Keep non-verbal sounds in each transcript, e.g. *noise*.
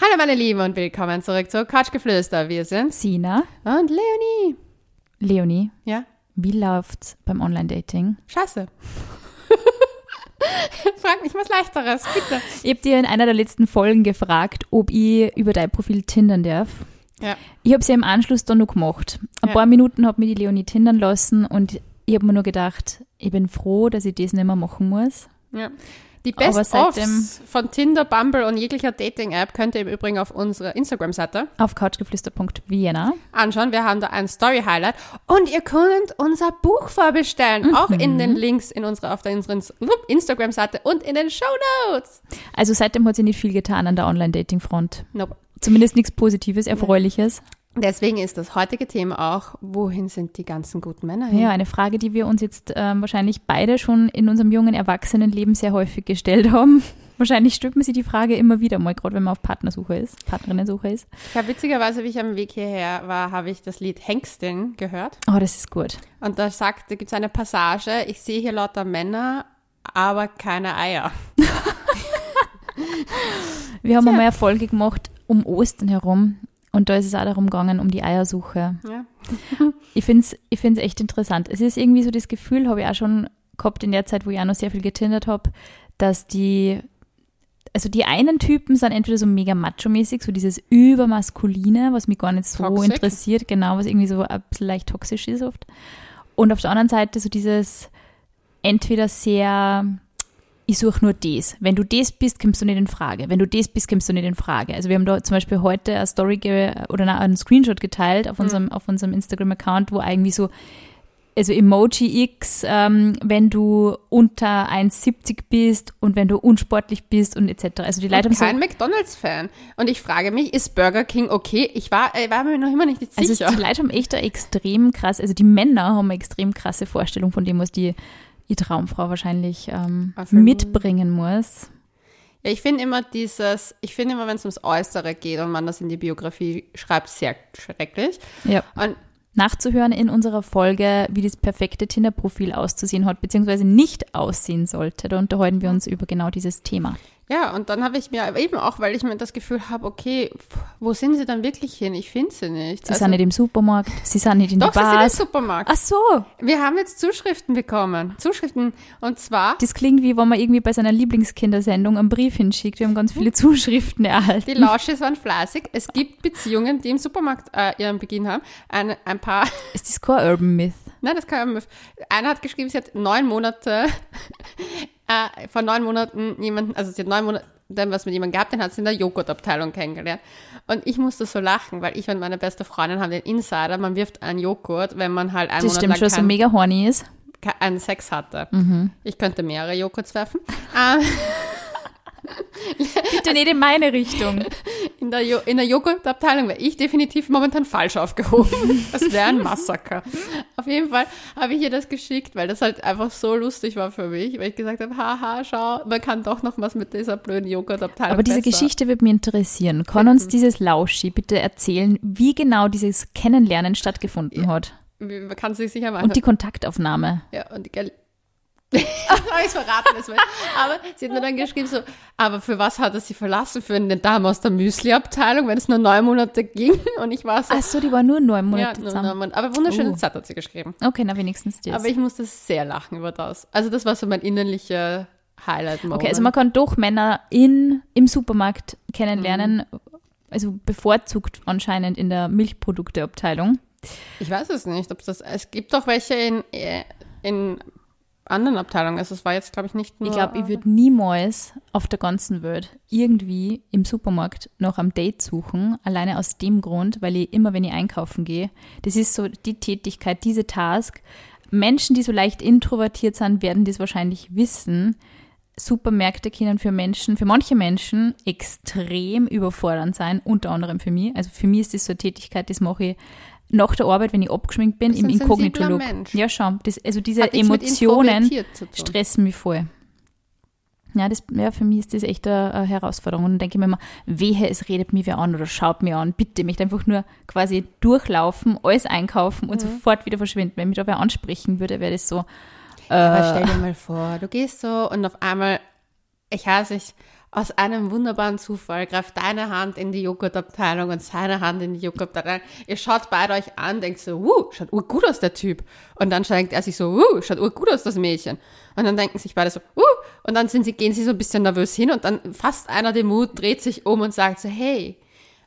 Hallo meine Lieben und willkommen zurück zu Couchgeflüster. Wir sind Sina und Leonie. Leonie, Ja, wie läuft's beim Online-Dating? scheiße. *laughs* Frag mich was Leichteres, bitte. Ich habe dir in einer der letzten Folgen gefragt, ob ich über dein Profil tindern darf. Ja, Ich habe es ja im Anschluss dann noch gemacht. Ein Ja. paar Minuten hat mir die Leonie tindern lassen und ich habe mir nur gedacht, ich bin froh, dass ich das nicht mehr machen muss. ja. Die Best-ofs von Tinder, Bumble und jeglicher Dating-App könnt ihr im Übrigen auf unserer Instagram-Seite Auf couchgeflüster.vienna. anschauen. Wir haben da ein Story-Highlight und ihr könnt unser Buch vorbestellen. Auch in den Links in unserer, auf der Instagram-Seite und in den Show Notes. Also seitdem hat sich nicht viel getan an der Online-Dating-Front. Nope. Zumindest nichts Positives, Erfreuliches. Deswegen ist das heutige Thema auch, wohin sind die ganzen guten Männer hin? Ja, eine Frage, die wir uns jetzt ähm, wahrscheinlich beide schon in unserem jungen Erwachsenenleben sehr häufig gestellt haben. *laughs* Wahrscheinlich man sich die Frage immer wieder mal, gerade wenn man auf Partnersuche ist, Partnerinnensuche ist. Ich habe witzigerweise, wie ich am Weg hierher war, habe ich das Lied Hengstin gehört. Oh, das ist gut. Und da sagt, da gibt es eine Passage, ich sehe hier lauter Männer, aber keine Eier. *laughs* Wir haben einmal eine Folge gemacht um Ostern herum und da ist es auch darum gegangen, um die Eiersuche. Ja. *laughs* Ich finde es ich find's echt interessant. Es ist irgendwie so das Gefühl, habe ich auch schon gehabt in der Zeit, wo ich auch noch sehr viel getindert habe, dass die, also die einen Typen sind entweder so mega macho-mäßig, so dieses übermaskuline, was mich gar nicht so Toxic. interessiert, genau, was irgendwie so ein bisschen leicht toxisch ist oft. Und auf der anderen Seite so dieses entweder sehr, ich suche nur das. Wenn du das bist, kommst du nicht in Frage. Wenn du das bist, kommst du nicht in Frage. Also wir haben da zum Beispiel heute eine Story oder einen Screenshot geteilt auf unserem, auf unserem Instagram-Account, wo eigentlich so, also Emoji X, ähm, wenn du unter 1,70 bist und wenn du unsportlich bist und etc. Also die Leute haben Und so, kein McDonalds-Fan. Und ich frage mich, ist Burger King okay? Ich war, ich war mir noch immer nicht also sicher. die Leute haben echt eine extrem krass, also die Männer haben eine extrem krasse Vorstellung von dem, was die, die Traumfrau wahrscheinlich ähm, mitbringen muss. Ja, ich finde immer dieses, ich finde immer, wenn es ums Äußere geht und man das in die Biografie schreibt, sehr schrecklich. Ja. Und nachzuhören in unserer Folge, wie das perfekte Tinder-Profil auszusehen hat, beziehungsweise nicht aussehen sollte. Da unterhalten wir uns über genau dieses Thema. Ja, und dann habe ich mir eben auch, weil ich mir das Gefühl habe, okay, wo sind sie dann wirklich hin? Ich finde sie nicht. Sie sind nicht im Supermarkt, sie sind nicht in Also doch, der sie sind im. Supermarkt. Ach so, Wir haben jetzt Zuschriften bekommen. Zuschriften. Und zwar, das klingt wie wenn man irgendwie bei seiner Lieblingskindersendung einen Brief hinschickt. Wir haben ganz viele Zuschriften erhalten. die Lausches waren fleißig. Es gibt Beziehungen, die im Supermarkt äh, ihren Beginn haben. Ein, ein paar, *laughs* Ist das kein Urban Myth? nein, das kann man, einer hat geschrieben, sie hat neun Monate, äh, vor neun Monaten jemanden, also sie hat neun Monate was mit jemandem gehabt, den hat sie in der Joghurtabteilung kennengelernt. Und ich musste so lachen, weil ich und meine beste Freundin haben den Insider, man wirft einen Joghurt, wenn man halt einen Das Monat stimmt lang schon, so mega horny ist. einen Sex hatte. Mhm. Ich könnte mehrere Joghurts werfen. *laughs* Bitte nicht in meine Richtung. *laughs* in, der jo in der Joghurtabteilung wäre ich definitiv momentan falsch aufgehoben. *laughs* Das wäre ein Massaker. Auf jeden Fall habe ich ihr das geschickt, weil das halt einfach so lustig war für mich, weil ich gesagt habe, haha, schau, man kann doch noch was mit dieser blöden Joghurtabteilung Aber diese besser. Geschichte wird mich interessieren. Kann uns dieses Lauschi bitte erzählen, wie genau dieses Kennenlernen stattgefunden hat? Wie- Man kann sich sicher mal Und die Kontaktaufnahme. Ja, und die *laughs* habe ich verraten. Das aber sie hat mir dann geschrieben so, aber für was hat er sie verlassen? Für eine Dame aus der Müsli-Abteilung, wenn es nur neun Monate ging? Und ich war so, Ach so, die war nur neun ja, Monate nur zusammen. Monate. Aber wunderschöne Oh. Zeit hat sie geschrieben. Okay, na wenigstens das. Aber ich musste sehr lachen über das. Also das war so mein innerlicher Highlight-Moment. okay, also man kann doch Männer in, im Supermarkt kennenlernen, also bevorzugt anscheinend in der Milchprodukteabteilung. ich weiß es nicht, ob das, es gibt doch welche in, in anderen Abteilungen. Also es war jetzt, glaube ich, nicht nur... Ich glaube, ich würde niemals auf der ganzen Welt irgendwie im Supermarkt noch am Date suchen, alleine aus dem Grund, weil ich immer, wenn ich einkaufen gehe, das ist so die Tätigkeit, diese Task. Menschen, die so leicht introvertiert sind, werden das wahrscheinlich wissen. Supermärkte können für Menschen, für manche Menschen extrem überfordernd sein, unter anderem für mich. Also für mich ist das so eine Tätigkeit, das mache ich nach der Arbeit, wenn ich abgeschminkt bin, im Inkognito-Look. Ja, schon. Das, also diese Emotionen stressen mich voll. Ja, das, ja, für mich ist das echt eine, eine Herausforderung. Und dann denke ich mir immer, wehe, es redet mich wer an oder schaut mir an. Bitte, ich möchte einfach nur quasi durchlaufen, alles einkaufen Mhm. und sofort wieder verschwinden. Wenn mich da wer ansprechen würde, wäre das so, Aber stell dir mal vor, du gehst so und auf einmal, ich weiß nicht, aus einem wunderbaren Zufall greift deine Hand in die Joghurtabteilung und seine Hand in die Joghurtabteilung. Ihr schaut beide euch an, denkt so, uh, schaut urgut aus der Typ. Und dann denkt er sich so, uh, schaut urgut aus das Mädchen. Und dann denken sich beide so, uh, und dann sind sie, gehen sie so ein bisschen nervös hin und dann fasst einer den Mut, dreht sich um und sagt so, hey.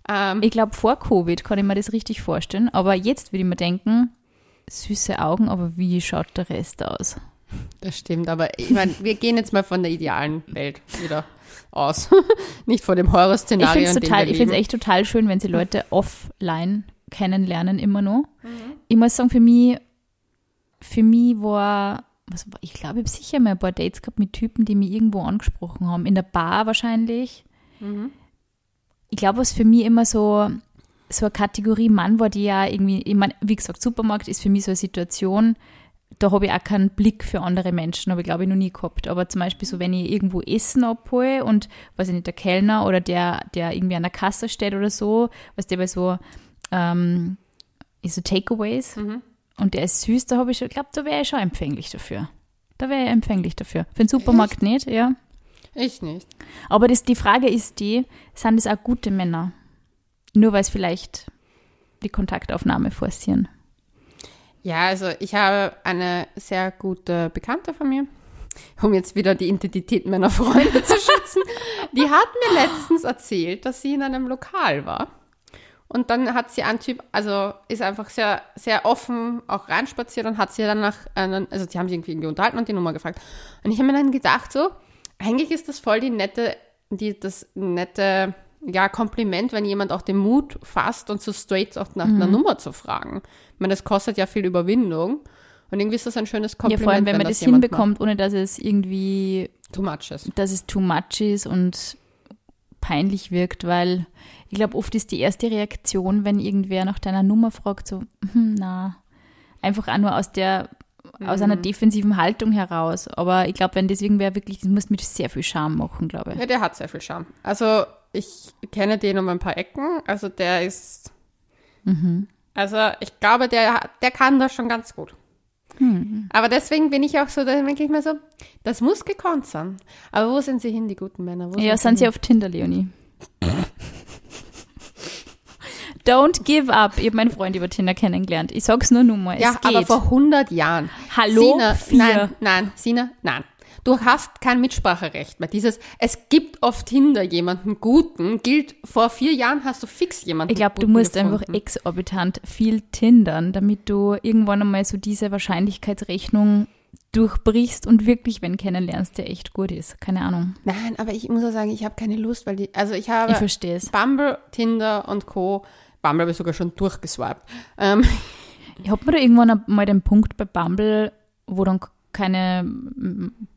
Ähm, Ich glaube, vor Covid kann ich mir das richtig vorstellen, aber jetzt würde ich mir denken, süße Augen, aber wie schaut der Rest aus? das stimmt, aber ich meine, wir gehen jetzt mal von der idealen Welt wieder aus. *laughs* Nicht von dem Horrorszenario, ich finde es echt total schön, wenn sie Leute *laughs* offline kennenlernen immer noch. Ich muss sagen, für mich, für mich war, was ich glaube, ich habe sicher mal ein paar Dates gehabt mit Typen, die mich irgendwo angesprochen haben. In der Bar wahrscheinlich. Ich glaube, was für mich immer so, so eine Kategorie Mann war, die ja irgendwie, ich mein, wie gesagt, Supermarkt ist für mich so eine Situation, da habe ich auch keinen Blick für andere Menschen, habe ich glaube ich noch nie gehabt. Aber zum Beispiel so, wenn ich irgendwo Essen abhole und, weiß ich nicht, der Kellner oder der, der irgendwie an der Kasse steht oder so, was der bei so, ähm, ist so Takeaways und der ist süß, da habe ich schon, ich glaube, da wäre ich schon empfänglich dafür. Da wäre ich empfänglich dafür. Für den Supermarkt nicht, ja. Ich nicht. Aber das, die Frage ist die, sind es auch gute Männer? Nur weil es vielleicht die Kontaktaufnahme forcieren. Ja, also ich habe eine sehr gute Bekannte von mir, um jetzt wieder die Identität meiner Freunde zu schützen. Die hat mir letztens erzählt, dass sie in einem Lokal war. Und dann hat sie einen Typ, also ist einfach sehr, sehr offen auch reinspaziert und hat sie dann nach also die haben sich irgendwie, irgendwie unterhalten und die Nummer gefragt. Und ich habe mir dann gedacht, so, eigentlich ist das voll die nette, die, das nette, ja, Kompliment, wenn jemand auch den Mut fasst und so straight auch nach einer Nummer zu fragen. Ich meine, das kostet ja viel Überwindung. Und irgendwie ist das ein schönes Ja, Kompliment. vor allem, wenn man das jemand hinbekommt, ohne dass es irgendwie, macht. Too much is. dass es too much ist und peinlich wirkt, weil ich glaube, oft ist die erste Reaktion, wenn irgendwer nach deiner Nummer fragt, so, hm, na, einfach auch nur aus der, aus einer defensiven Haltung heraus. Aber ich glaube, wenn das irgendwer wirklich, das muss mit sehr viel Charme machen, glaube ich. Ja, der hat sehr viel Charme. Also ich kenne den um ein paar Ecken. Also der ist. Also ich glaube, der, der kann das schon ganz gut. Aber deswegen bin ich auch so, da denke ich mir so, das muss gekonnt sein. Aber wo sind sie hin, die guten Männer? Wo Ja, sind sie hin? auf Tinder, Leonie. *laughs* Don't give up. Ich habe meinen Freund über Tinder kennengelernt. Ich sag's nur noch mal. Ja, es geht. aber vor 100 Jahren. Hallo, Sina, vier. nein, nein, Sina, nein. Du hast kein Mitspracherecht mehr. Dieses, es gibt auf Tinder jemanden Guten, gilt, vor vier Jahren hast du fix jemanden ich glaube, du musst gefunden. einfach exorbitant viel tindern, damit du irgendwann einmal so diese Wahrscheinlichkeitsrechnung durchbrichst und wirklich wenn kennenlernst, der echt gut ist. Keine Ahnung. Nein, aber ich muss auch sagen, ich habe keine Lust, weil die, also ich habe Ich verstehe es. Bumble, Tinder und Co. Bumble habe ich sogar schon durchgeswiped. Ähm, *laughs* Ich hab mir da irgendwann mal den Punkt bei Bumble, wo dann keine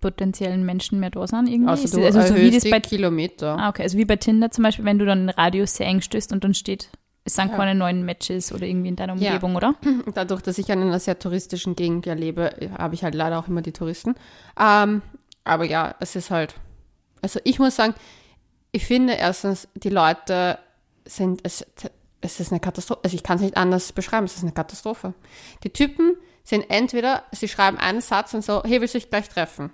potenziellen Menschen mehr da sind irgendwie. also du also so wie erhöhst das bei Kilometer. Ah, okay. Also wie bei Tinder zum Beispiel, wenn du dann einen Radius sehr eng stößt und dann steht, es sind Ja. keine neuen Matches oder irgendwie in deiner Ja. Umgebung, oder? *laughs* Dadurch, dass ich in einer sehr touristischen Gegend ja lebe, habe ich halt leider auch immer die Touristen. Ähm, aber ja, es ist halt, also ich muss sagen, ich finde erstens, die Leute sind, es, es ist eine Katastrophe, also ich kann es nicht anders beschreiben, es ist eine Katastrophe. Die Typen sind entweder, sie schreiben einen Satz und so, hey, willst du dich gleich treffen?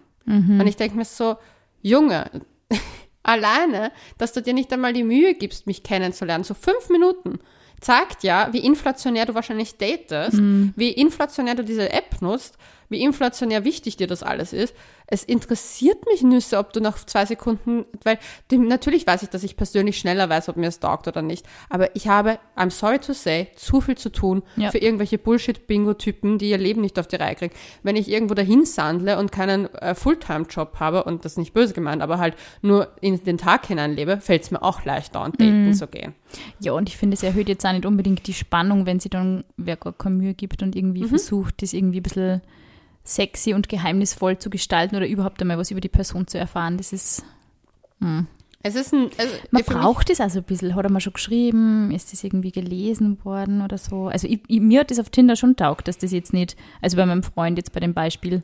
Und ich denke mir so, Junge, *laughs* alleine, dass du dir nicht einmal die Mühe gibst, mich kennenzulernen, so fünf Minuten, zeigt ja, wie inflationär du wahrscheinlich datest, wie inflationär du diese App nutzt, wie inflationär wichtig dir das alles ist. Es interessiert mich Nüsse, ob du nach zwei Sekunden, weil natürlich weiß ich, dass ich persönlich schneller weiß, ob mir es taugt oder nicht, aber ich habe, I'm sorry to say, zu viel zu tun Ja. für irgendwelche Bullshit-Bingo-Typen, die ihr Leben nicht auf die Reihe kriegen. Wenn ich irgendwo dahin sandle und keinen äh, Fulltime-Job habe, und das ist nicht böse gemeint, aber halt nur in den Tag hineinlebe, fällt es mir auch leichter, an daten zu gehen. Ja, und ich finde, es erhöht jetzt auch nicht unbedingt die Spannung, wenn sie dann wer gar keine Mühe gibt und irgendwie Mhm. versucht, das irgendwie ein bisschen sexy und geheimnisvoll zu gestalten oder überhaupt einmal was über die Person zu erfahren. Das ist, Es ist ein, also man braucht es also ein bisschen. Hat er mal schon geschrieben? Ist das irgendwie gelesen worden oder so? Also ich, ich, mir hat das auf Tinder schon taugt, dass das jetzt nicht, also bei meinem Freund jetzt bei dem Beispiel,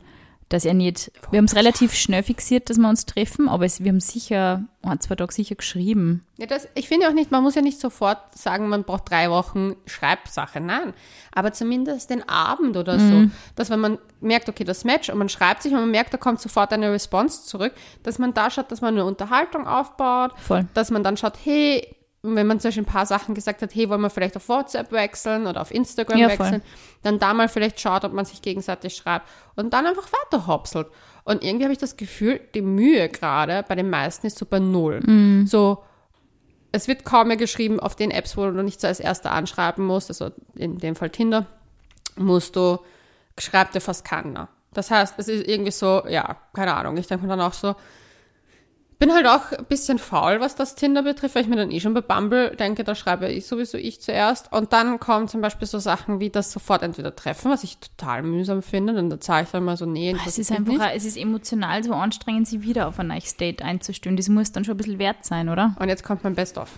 dass er nicht, wir haben es relativ schnell fixiert, dass wir uns treffen, aber es, wir haben sicher, ein, zwei Tage sicher geschrieben. Ja, das, ich finde auch nicht, man muss ja nicht sofort sagen, man braucht drei Wochen Schreibsache. Nein. Aber zumindest den Abend oder so. Dass wenn man merkt, okay, das Match und man schreibt sich und man merkt, da kommt sofort eine Response zurück, dass man da schaut, dass man eine Unterhaltung aufbaut, Voll. dass man dann schaut, hey, wenn man zum Beispiel ein paar Sachen gesagt hat, hey, wollen wir vielleicht auf WhatsApp wechseln oder auf Instagram Ja, voll. wechseln, dann da mal vielleicht schaut, ob man sich gegenseitig schreibt und dann einfach weiter hopselt. Und irgendwie habe ich das Gefühl, die Mühe gerade bei den meisten ist so bei Null. Mhm. So, es wird kaum mehr geschrieben auf den Apps, wo du nicht so als Erster anschreiben musst, also in dem Fall Tinder, musst du, schreibt dir fast keiner. Das heißt, es ist irgendwie so, ja, keine Ahnung, ich denke mir dann auch so, bin halt auch ein bisschen faul, was das Tinder betrifft, weil ich mir dann eh schon bei Bumble denke, da schreibe ich sowieso ich zuerst. Und dann kommen zum Beispiel so Sachen wie das sofort entweder treffen, was ich total mühsam finde. Und da zahle ich dann mal so, nee, Es ist einfach, es ist emotional so anstrengend, sie wieder auf ein neues Date einzustellen. Das muss dann schon ein bisschen wert sein, oder? Und jetzt kommt mein Best-of.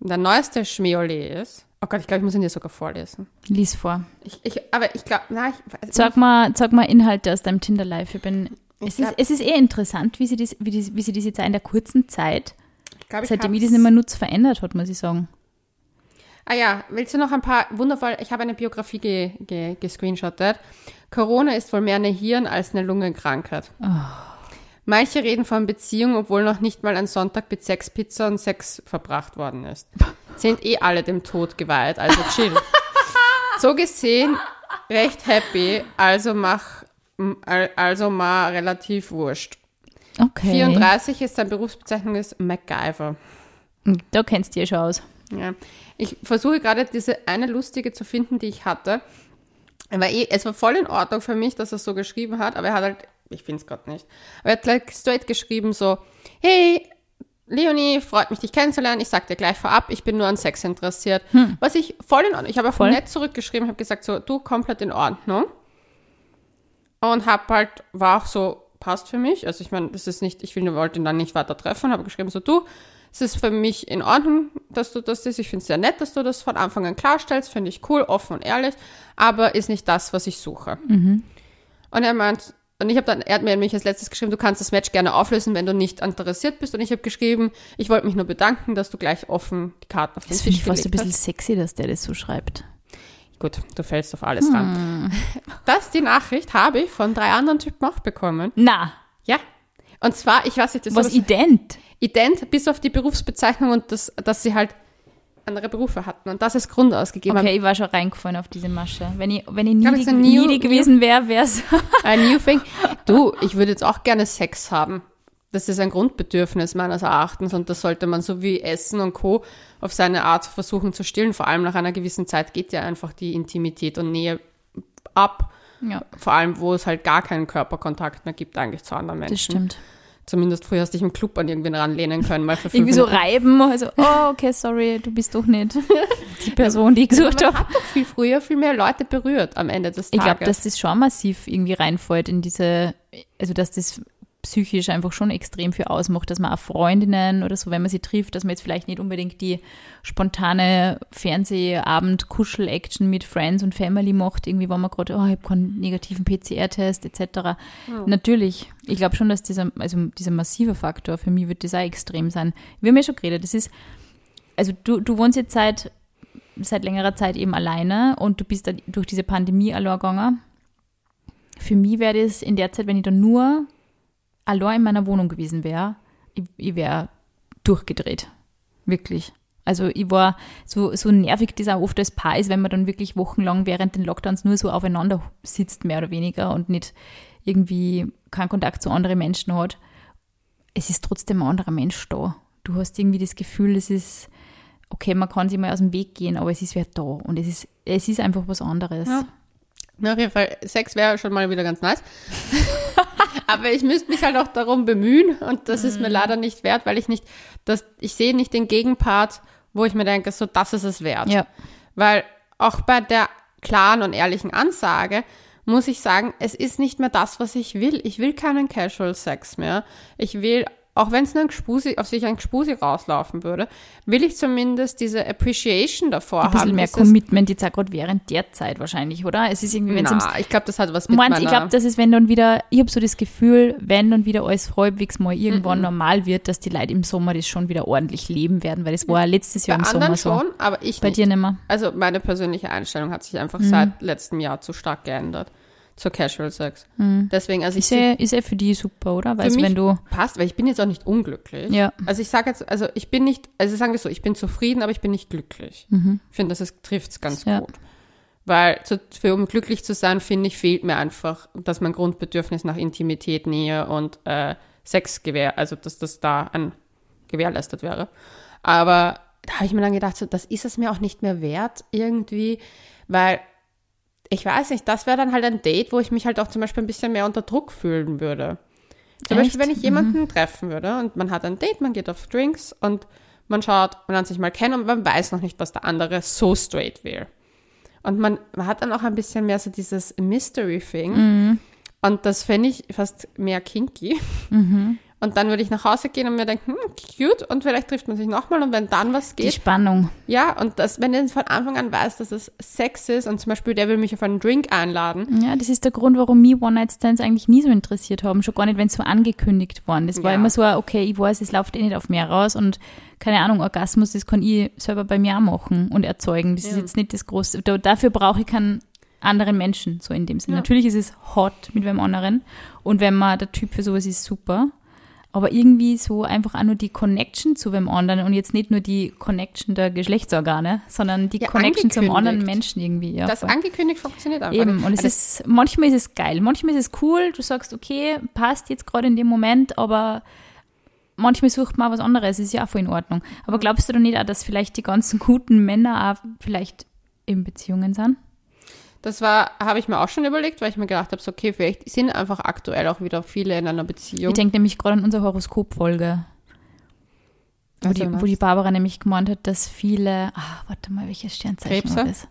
Der neueste Schmeole ist, oh Gott, ich glaube, ich muss ihn dir sogar vorlesen. Lies vor. Ich, ich, aber ich glaube, nein, ich, Sag mal, sag mal Inhalte aus deinem Tinder-Life. Ich bin. Ich Es ist, glaub- es ist eh interessant, wie sie, das, wie, die, wie sie das jetzt in der kurzen Zeit, ich glaub, ich seitdem ich das nicht mehr nutze, verändert hat, muss ich sagen. Ah ja, willst du noch ein paar wundervoll, ich habe eine Biografie ge, ge, gescreenshottet. Corona ist wohl mehr eine Hirn- als eine Lungenkrankheit. Manche reden von Beziehung, obwohl noch nicht mal ein Sonntag mit Sex, Pizza und Sex verbracht worden ist. Sind eh alle dem Tod geweiht, also chill. *laughs* so gesehen recht happy, also mach, also mal relativ wurscht. Okay. 34 ist seine Berufsbezeichnung ist MacGyver. Da kennst du ja schon aus. Ja. Ich versuche gerade diese eine lustige zu finden, die ich hatte. Aber eh, es war voll in Ordnung für mich, dass er so geschrieben hat, aber er hat halt, ich finde es gerade nicht, aber er hat gleich straight geschrieben so, hey, Leonie, freut mich, dich kennenzulernen. Ich sag dir gleich vorab, ich bin nur an Sex interessiert. Was ich voll in Ordnung, ich habe auch Voll. nett zurückgeschrieben, habe gesagt so, du, komplett in Ordnung. Und hab halt, war auch so, passt für mich. Also ich meine, das ist nicht, ich will, wollte ihn dann nicht weiter treffen, habe geschrieben so, du, es ist für mich in Ordnung, dass du das ist. Ich finde es sehr nett, dass du das von Anfang an klarstellst. Finde ich cool, offen und ehrlich. Aber ist nicht das, was ich suche. Und er meint, und ich habe dann, er hat mir nämlich als letztes geschrieben, du kannst das Match gerne auflösen, wenn du nicht interessiert bist. Und ich habe geschrieben, ich wollte mich nur bedanken, dass du gleich offen die Karten auf den Das finde Tisch ich fast ein bisschen hast. sexy, dass der das so schreibt. Gut, du fällst auf alles ran. Das, die Nachricht habe ich von drei anderen Typen auch bekommen. Na, Ja. Und zwar, ich weiß nicht, das was ident. ident, bis auf die Berufsbezeichnung und das, dass sie halt andere Berufe hatten und das als Grund ausgegeben Okay, ich war schon reingefallen auf diese Masche. Wenn ich, wenn ich new- niedrig gewesen wäre, wäre *laughs* es. A new thing. Du, ich würde jetzt auch gerne Sex haben. Das ist ein Grundbedürfnis meines Erachtens und das sollte man so wie Essen und Co. auf seine Art versuchen zu stillen. Vor allem nach einer gewissen Zeit geht ja einfach die Intimität und Nähe ab. ja, Vor allem, wo es halt gar keinen Körperkontakt mehr gibt eigentlich zu anderen Menschen. das stimmt. Zumindest früher hast du dich im Club an irgendwen ranlehnen können, mal für Irgendwie so reiben, also, oh, okay, sorry, du bist doch nicht *laughs* die Person, die ich gesucht Man habe. hat doch viel früher viel mehr Leute berührt am Ende des Ich Tages. glaube, dass das schon massiv irgendwie reinfällt in diese, also dass das psychisch einfach schon extrem viel ausmacht, dass man auch Freundinnen oder so, wenn man sie trifft, dass man jetzt vielleicht nicht unbedingt die spontane Fernsehabend-Kuschel-Action mit Friends und Family macht, irgendwie, wo man gerade, oh, ich habe keinen negativen PCR-Test etc. Natürlich, ich glaube schon, dass dieser, also dieser massive Faktor, für mich wird das auch extrem sein. Wir haben ja schon geredet, das ist, also du, du wohnst jetzt seit, seit längerer Zeit eben alleine und du bist da durch diese Pandemie allein gegangen. Für mich wäre das in der Zeit, wenn ich da nur allein in meiner Wohnung gewesen wäre, ich, ich wäre durchgedreht. Wirklich. Also ich war so, so nervig, das auch oft als Paar ist, wenn man dann wirklich wochenlang während den Lockdowns nur so aufeinander sitzt, mehr oder weniger, und nicht irgendwie keinen Kontakt zu anderen Menschen hat. Es ist trotzdem ein anderer Mensch da. Du hast irgendwie das Gefühl, es ist, okay, man kann sich mal aus dem Weg gehen, aber es ist wer da. Und es ist, es ist einfach was anderes. Ja. Na, auf jeden Fall, Sex wäre schon mal wieder ganz nice. *laughs* Aber ich müsste mich halt auch darum bemühen und das ist Mhm. mir leider nicht wert, weil ich nicht, das, ich sehe nicht den Gegenpart, wo ich mir denke, so, das ist es wert. Ja. Weil auch bei der klaren und ehrlichen Ansage muss ich sagen, es ist nicht mehr das, was ich will. Ich will keinen Casual Sex mehr. Ich will, auch wenn es nur ein Gspusi, auf sich ein Gspusi rauslaufen würde, will ich zumindest diese Appreciation davor Ein bisschen haben. mehr Commitment jetzt auch gerade während der Zeit wahrscheinlich, oder? Es ist irgendwie, wenn es ich glaube, das hat was mit Meinst, ich glaube, das ist, wenn dann wieder, ich habe so das Gefühl, wenn dann wieder alles halbwegs mal Mhm. irgendwann normal wird, dass die Leute im Sommer das schon wieder ordentlich leben werden, weil das war letztes bei Jahr im anderen Sommer so. schon, aber ich Bei nicht. dir nicht mehr. Also meine persönliche Einstellung hat sich einfach Mhm. seit letztem Jahr zu stark geändert. Zu Casual Sex. Deswegen, also ich Ist ja, ist ja für die super, oder? Weil wenn du, passt, weil ich bin jetzt auch nicht unglücklich. ja, Also ich sage jetzt, also ich bin nicht, also sagen wir so, ich bin zufrieden, aber ich bin nicht glücklich. Ich finde, das trifft es ganz Ja. gut. Weil zu, für, um glücklich zu sein, finde ich, fehlt mir einfach, dass mein Grundbedürfnis nach Intimität, Nähe und äh, Sex gewähr, also dass das da an, gewährleistet wäre. Aber da habe ich mir dann gedacht, so, das ist es mir auch nicht mehr wert irgendwie, weil ich weiß nicht, das wäre dann halt ein Date, wo ich mich halt auch zum Beispiel ein bisschen mehr unter Druck fühlen würde. Zum Echt? Beispiel, wenn ich jemanden treffen würde und man hat ein Date, man geht auf Drinks und man schaut, man lernt sich mal kennen und man weiß noch nicht, was der andere so straight will. Und man, man hat dann auch ein bisschen mehr so dieses Mystery-Thing. Und das fände ich fast mehr kinky. Und dann würde ich nach Hause gehen und mir denken, hm, cute, und vielleicht trifft man sich nochmal und wenn dann was die geht, Spannung. ja, und das, wenn er von Anfang an weiß, dass es Sex ist und zum Beispiel der will mich auf einen Drink einladen, Ja, das ist der Grund, warum mich One-Night-Stands eigentlich nie so interessiert haben. Schon gar nicht, wenn es so angekündigt worden. Das war Ja. immer so, okay, ich weiß, es läuft eh nicht auf mehr raus und keine Ahnung, Orgasmus, das kann ich selber bei mir auch machen und erzeugen. Das ist Ja. jetzt nicht das Große. Da, dafür brauche ich keinen anderen Menschen, so in dem Sinne. Ja. Natürlich ist es hot mit wem anderen und wenn man der Typ für sowas ist, super. Aber irgendwie so einfach auch nur die Connection zu wem anderen und jetzt nicht nur die Connection der Geschlechtsorgane, sondern die Ja, Connection zum anderen. Menschen irgendwie. Ja, das voll. angekündigt funktioniert einfach Eben, und es Also ist, manchmal ist es geil, manchmal ist es cool, du sagst, okay, passt jetzt gerade in dem Moment, aber manchmal sucht man auch was anderes, ist ja auch voll in Ordnung. Aber glaubst du doch nicht auch, dass vielleicht die ganzen guten Männer auch vielleicht in Beziehungen sind? Das war, habe ich mir auch schon überlegt, weil ich mir gedacht habe, so, okay, vielleicht sind einfach aktuell auch wieder viele in einer Beziehung. Ich denke nämlich gerade an unsere Horoskopfolge, wo die, wo die? Barbara nämlich gemeint hat, dass viele, ah, warte mal, welches Sternzeichen Krebse? war das?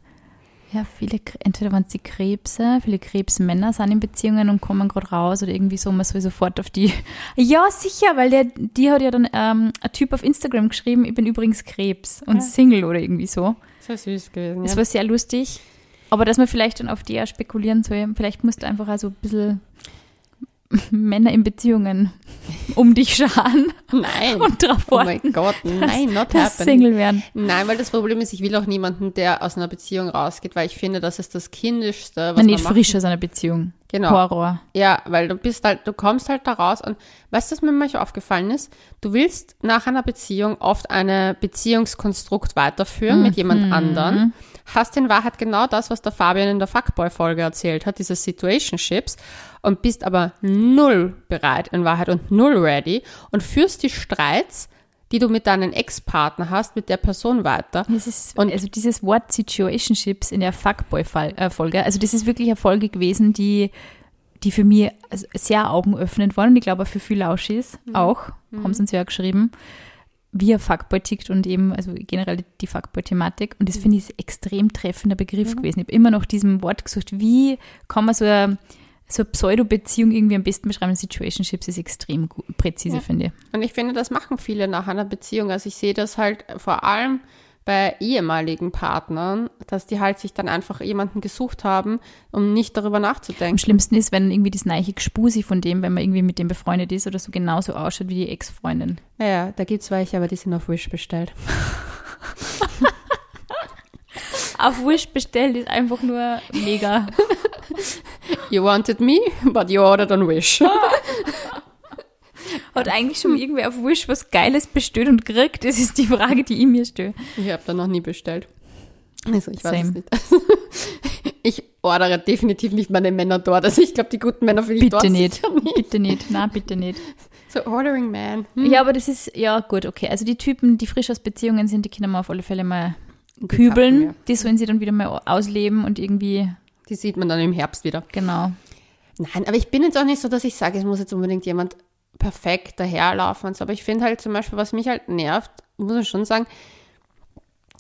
Ja, viele, entweder waren es die Krebse, viele Krebsmänner sind in Beziehungen und kommen gerade raus oder irgendwie so, man soll sofort auf die. *laughs* Ja, sicher, weil der, die hat ja dann ähm, ein Typ auf Instagram geschrieben, ich bin übrigens Krebs und Ja. Single oder irgendwie so. Das war süß gewesen, Das ja. war sehr lustig. Aber dass man vielleicht dann auf die auch spekulieren soll, vielleicht musst du einfach also ein bisschen *laughs* Männer in Beziehungen um dich scharen Nein. *laughs* und darauf oh mein Gott, nein, not dass happening. Single werden. Nein, weil das Problem ist, ich will auch niemanden, der aus einer Beziehung rausgeht, weil ich finde, das ist das Kindischste, was Man nicht man frisch aus einer Beziehung. Genau. Horror. Ja, weil du bist halt, du kommst halt da raus und weißt du, was mir manchmal aufgefallen ist? Du willst nach einer Beziehung oft eine Beziehungskonstrukt weiterführen mit jemand anderen, hast in Wahrheit genau das, was der Fabian in der Fuckboy-Folge erzählt hat, diese Situationships und bist aber null bereit in Wahrheit und null ready und führst die Streits, die du mit deinem Ex-Partner hast, mit der Person weiter. Ist, Und- also dieses Wort Situationships in der Fuckboy-Folge, also das ist wirklich eine Folge gewesen, die, die für mich sehr augenöffnend war und ich glaube auch für viele Lauschis auch, haben sie uns ja geschrieben, wie ein Fuckboy tickt und eben, also generell die Fuckboy-Thematik und das finde ich ein extrem treffender Begriff gewesen. Ich habe immer noch diesem Wort gesucht, wie kann man so eine, so eine Pseudo-Beziehung irgendwie am besten beschreiben? Situationships ist extrem gut, präzise, Ja. finde ich. Und ich finde, das machen viele nach einer Beziehung. Also ich sehe das halt vor allem bei ehemaligen Partnern, dass die halt sich dann einfach jemanden gesucht haben, um nicht darüber Am nachzudenken. schlimmsten ist, wenn irgendwie das neiche Gspusi von dem, wenn man irgendwie mit dem befreundet ist oder so genauso ausschaut wie die Ex-Freundin. Naja, da gibt's welche, aber die sind auf Wish bestellt. *laughs* Auf Wish bestellt ist einfach nur mega. You wanted me, but you ordered on Wish. *laughs* Hat eigentlich schon irgendwer auf Wish was Geiles bestellt und gekriegt? Das ist die Frage, die ich mir stelle. Ich habe da noch nie bestellt. Also ich weiß es Same. nicht. *laughs* Ich ordere definitiv nicht meine Männer dort. Also ich glaube, die guten Männer finde ich Bitte dort nicht. nicht. Bitte nicht. Na, bitte nicht. So ordering man. Hm. Ja, aber das ist, ja gut, okay. Also die Typen, die frisch aus Beziehungen sind, die können wir auf alle Fälle mal Die kübeln. kappen Die sollen sie dann wieder mal ausleben und irgendwie. Die sieht man dann im Herbst wieder. genau. Nein, aber ich bin jetzt auch nicht so, dass ich sage, es muss jetzt unbedingt jemand perfekt daherlaufen und so. Aber ich finde halt zum Beispiel, was mich halt nervt, muss ich schon sagen,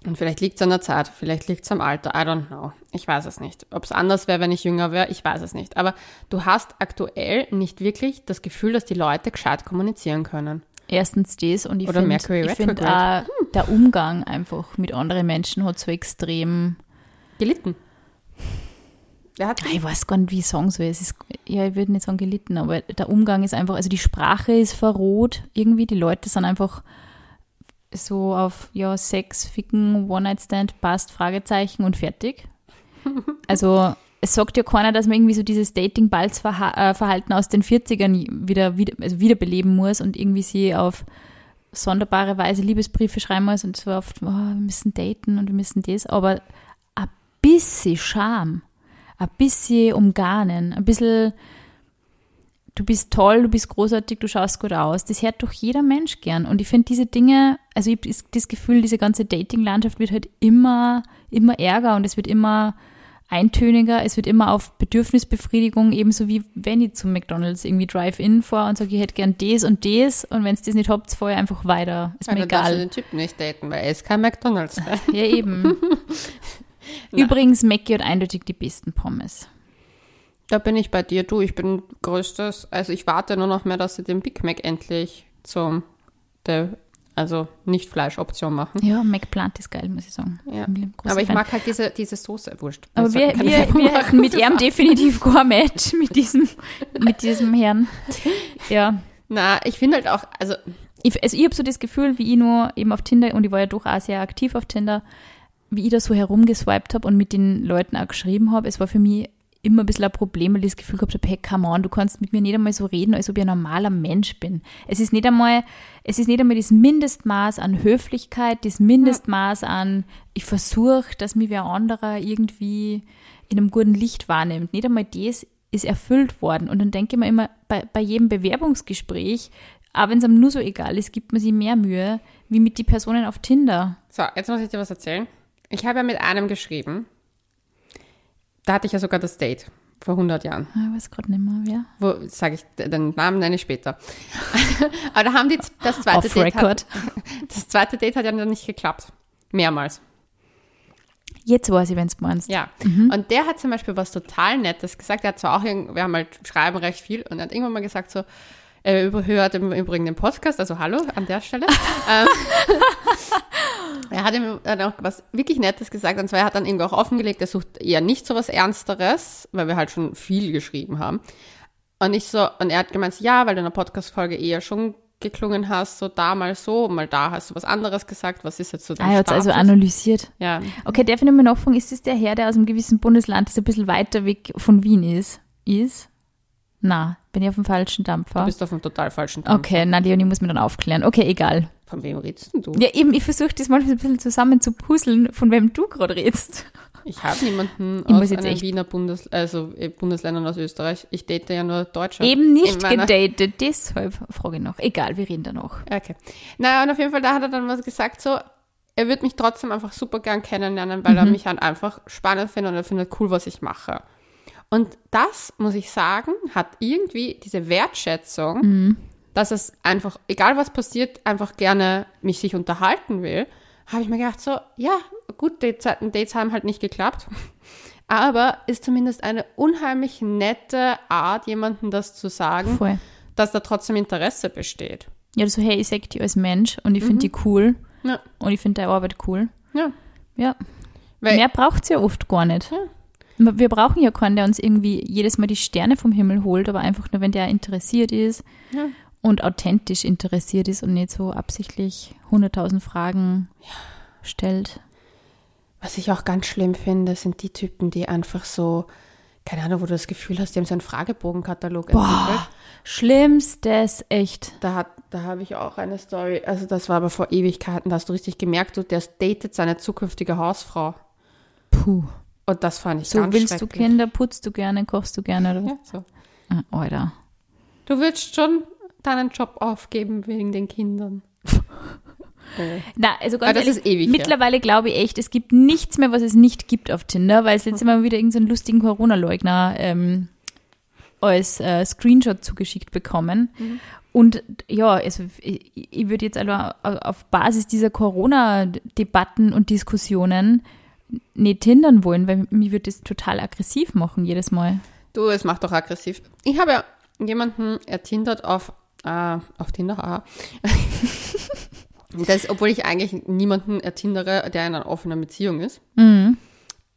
und vielleicht liegt es an der Zeit, vielleicht liegt es am Alter, I don't know. Ich weiß es nicht. Ob es anders wäre, wenn ich jünger wäre, ich weiß es nicht. Aber du hast aktuell nicht wirklich das Gefühl, dass die Leute gescheit kommunizieren können. Erstens das und ich Oder finde find auch, der Umgang einfach mit anderen Menschen hat so extrem Gelitten. Ah, Ich weiß gar nicht, wie ich sagen soll. Es ist, ja, ich würde nicht sagen gelitten, aber der Umgang ist einfach, also die Sprache ist verroht irgendwie. Die Leute sind einfach so auf, ja, Sex, Ficken, One-Night-Stand, passt, Fragezeichen und fertig. *laughs* Also es sagt ja keiner, dass man irgendwie so dieses Dating-Balz-Verhalten aus den 40ern wieder, wieder, also wiederbeleben muss und irgendwie sie auf sonderbare Weise Liebesbriefe schreiben muss und so oft, oh, wir müssen daten und wir müssen das, aber ein bisschen Charme, ein bisschen umgarnen, ein bisschen, du bist toll, du bist großartig, du schaust gut aus, das hört doch jeder Mensch gern. Und ich finde diese Dinge, also ich habe das Gefühl, diese ganze Dating-Landschaft wird halt immer, immer ärger und es wird immer eintöniger, es wird immer auf Bedürfnisbefriedigung, ebenso wie wenn ich zum McDonalds irgendwie Drive-In fahre und sage, ich hätte gern das und das und wenn es das nicht habt, fahre ich einfach weiter. Ist mir egal. Du den Typen nicht daten, weil er ist kein McDonalds. ja, eben. *laughs* Übrigens, Mackie hat eindeutig die besten Pommes. Da bin ich bei dir, du. Ich bin größtes, also ich warte nur noch mehr, dass sie den Big Mac endlich zum, der also nicht Fleischoption machen. Ja, McPlant ist geil, muss ich sagen. Ja. Aber ich Fan. mag halt diese, diese Soße, wurscht. Aber wir, wir, wir hätten mit ihm definitiv *laughs* Gourmet, mit diesem, mit diesem Herrn. Ja. Na, ich finde halt auch, also. Ich, also ich habe so das Gefühl, wie ich nur eben auf Tinder, und ich war ja doch auch sehr aktiv auf Tinder, wie ich da so herumgeswiped habe und mit den Leuten auch geschrieben habe, es war für mich immer ein bisschen ein Problem, weil ich das Gefühl gehabt habe, hey, come on, du kannst mit mir nicht einmal so reden, als ob ich ein normaler Mensch bin. Es ist nicht einmal, es ist nicht einmal das Mindestmaß an Höflichkeit, das Mindestmaß an, ich versuche, dass mich wer anderer irgendwie in einem guten Licht wahrnimmt. Nicht einmal das ist erfüllt worden. Und dann denke ich mir immer, bei, bei jedem Bewerbungsgespräch, auch wenn es einem nur so egal ist, gibt man sich mehr Mühe, wie mit die Personen auf Tinder. So, jetzt muss ich dir was erzählen. Ich habe ja mit einem geschrieben, da hatte ich ja sogar das Date vor 100 Jahren. Ah, ich weiß gerade nicht mehr, wer. Wo, sage ich, den Namen nenne ich später. *laughs* Aber da haben die das zweite Off Date. Record. Hat, *laughs* das zweite Date hat ja nicht geklappt. Mehrmals. Jetzt weiß ich, wenn es meinst. Ja. Mhm. Und der hat zum Beispiel was total Nettes gesagt. Er hat zwar auch, wir haben halt schreiben recht viel und er hat irgendwann mal gesagt so, er überhört im Übrigen den Podcast, also hallo an der Stelle. *laughs* Ähm, er hat ihm dann auch was wirklich Nettes gesagt, und zwar er hat dann irgendwie auch offengelegt, er sucht eher nicht so was Ernsteres, weil wir halt schon viel geschrieben haben. Und ich so, und er hat gemeint, ja, weil du in der Podcast-Folge eher schon geklungen hast, so da mal so, mal da hast du was anderes gesagt, was ist jetzt so dein Ah, er hat also analysiert. Ja. Okay, darf ich nochmal nachfragen, ist das der Herr, der aus einem gewissen Bundesland, das ein bisschen weiter weg von Wien ist? Ist? Na, bin ich auf dem falschen Dampfer? Du bist auf dem total falschen Dampfer. Okay, na, Leonie muss mir dann aufklären. Okay, egal. Von wem redest denn du? Ja, eben, ich versuche das manchmal ein bisschen zusammen zu puzzeln, von wem du gerade redest. Ich habe niemanden Ich aus jetzt einem Wiener Bundes also äh, Bundesländern aus Österreich. Ich date ja nur Deutsche. Eben nicht gedatet, deshalb frage ich noch. Egal, wir reden da noch. Okay. Naja, und auf jeden Fall, da hat er dann was gesagt, so, er würde mich trotzdem einfach super gern kennenlernen, weil er mich halt einfach spannend findet und er findet cool, was ich mache. Und das, muss ich sagen, hat irgendwie diese Wertschätzung, dass es einfach, egal was passiert, einfach gerne mich sich unterhalten will, habe ich mir gedacht, so, ja, gut, Dates haben halt nicht geklappt. *laughs* Aber ist zumindest eine unheimlich nette Art, jemandem das zu sagen, Voll. dass da trotzdem Interesse besteht. Ja, so, hey, ich sag dich als Mensch und ich finde die cool Ja. und ich finde deine Arbeit cool. Ja. Ja. Weil, Mehr braucht es ja oft gar nicht. Ja. Wir brauchen ja keinen, der uns irgendwie jedes Mal die Sterne vom Himmel holt, aber einfach nur, wenn der interessiert ist Ja. und authentisch interessiert ist und nicht so absichtlich 100.000 Fragen stellt. Was ich auch ganz schlimm finde, sind die Typen, die einfach so, keine Ahnung, wo du das Gefühl hast, die haben so einen Fragebogenkatalog entwickelt. Schlimmstes, echt. Da, hat, da habe ich auch eine Story, also das war aber vor Ewigkeiten, da hast du richtig gemerkt, du, der datet seine zukünftige Hausfrau. Puh. Und das fand ich So, ganz willst du. Kinder, putzt du gerne, kochst du gerne oder was? Ja, so. Ah, Alter. Du würdest schon deinen Job aufgeben wegen den Kindern. *laughs* Äh, Na, also ganz ehrlich, ewig mittlerweile glaube ich echt, es gibt nichts mehr, was es nicht gibt auf Tinder, weil es jetzt immer wieder irgendeinen lustigen Corona-Leugner ähm, als äh, Screenshot zugeschickt bekommen. Mhm. Und ja, also ich, ich würde jetzt also auf Basis dieser Corona-Debatten und Diskussionen nicht hindern wollen, weil mich würde das total aggressiv machen jedes Mal. Du, es macht doch aggressiv. Ich habe ja jemanden ertindert auf, äh, auf Tinder, aha. *laughs* das, obwohl ich eigentlich niemanden ertindere, der in einer offenen Beziehung ist. Mhm.